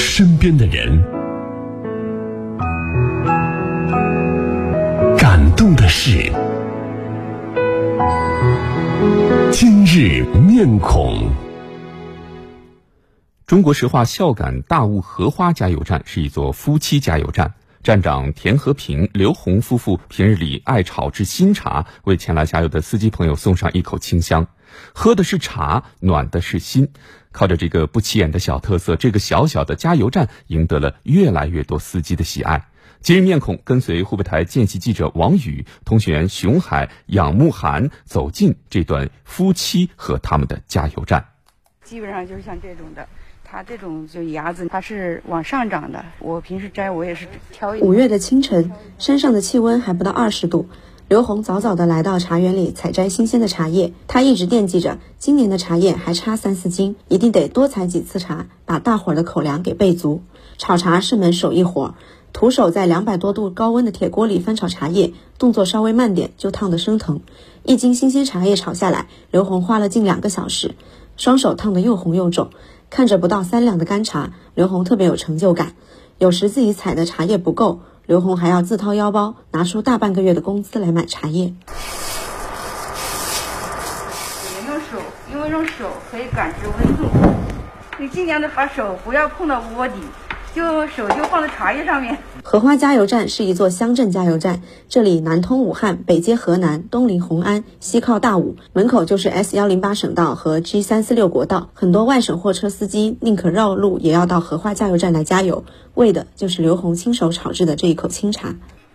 身边的人，感动的事。今日面孔。中国石化孝感大悟荷花加油站是一座夫妻加油站。站长田和平、刘红夫妇平日里爱炒制新茶，为前来加油的司机朋友送上一口清香。喝的是茶，暖的是心。靠着这个不起眼的小特色，这个小小的加油站赢得了越来越多司机的喜爱。今日面孔跟随湖北台见习记者王宇、通讯员熊海、杨慕涵走进这段夫妻和他们的加油站。基本上就是像这种的。它这种就芽子，它是往上长的。我平时摘，我也是挑。五月的清晨，山上的气温还不到二十度。刘红早早的来到茶园里采摘新鲜的茶叶。他一直惦记着，今年的茶叶还差三四斤，一定得多采几次茶，把大伙儿的口粮给备足。炒茶是门手艺活，徒手在两百多度高温的铁锅里翻炒茶叶，动作稍微慢点就烫得生疼。一斤新鲜茶叶炒下来，刘红花了近两个小时，双手烫得又红又肿。看着不到三两的干茶，刘红特别有成就感。有时自己采的茶叶不够，刘红还要自掏腰包，拿出大半个月的工资来买茶叶。用手，因为用手可以感知温度。你尽量的把手不要碰到窝底。就手就放在茶叶上面。荷花加油站是一座乡镇加油站，这里南通武汉，北接河南，东临红安，西靠大武，门口就是 S 幺零八省道和 G 三四六国道。很多外省货车司机宁可绕路也要到荷花加油站来加油，为的就是刘红亲手炒制的这一口清茶。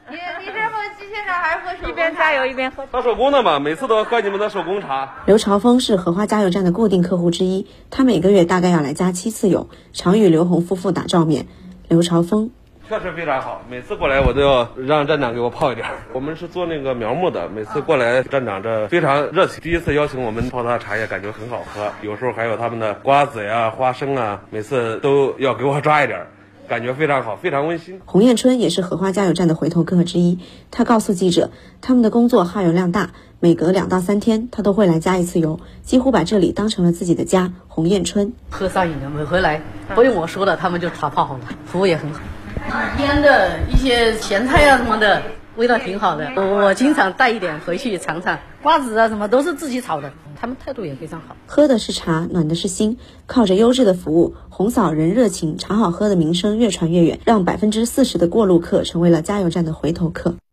你你是喝机械茶还是喝手？一边加油一边喝。喝手工的嘛，每次都要喝你们的手工茶。刘朝峰是荷花加油站的固定客户之一，他每个月大概要来加七次油，常与刘红夫妇打照面。刘朝峰确实非常好，每次过来我都要让站长给我泡一点。我们是做那个苗木的，每次过来站长这非常热情，第一次邀请我们泡他的茶叶，感觉很好喝。有时候还有他们的瓜子呀、花生啊，每次都要给我抓一点。感觉非常好，非常温馨。洪艳春也是荷花加油站的回头客之一。他告诉记者，他们的工作耗油量大，每隔两到三天，他都会来加一次油，几乎把这里当成了自己的家。洪艳春喝上瘾了，每回来不用我说了，他们就茶泡好了，服务也很好。腌的一些咸菜啊什么的，味道挺好的。我我经常带一点回去尝尝，瓜子啊什么都是自己炒的。他们态度也非常好，喝的是茶，暖的是心。靠着优质的服务，红嫂人热情，茶好喝的名声越传越远，让百分之四十的过路客成为了加油站的回头客。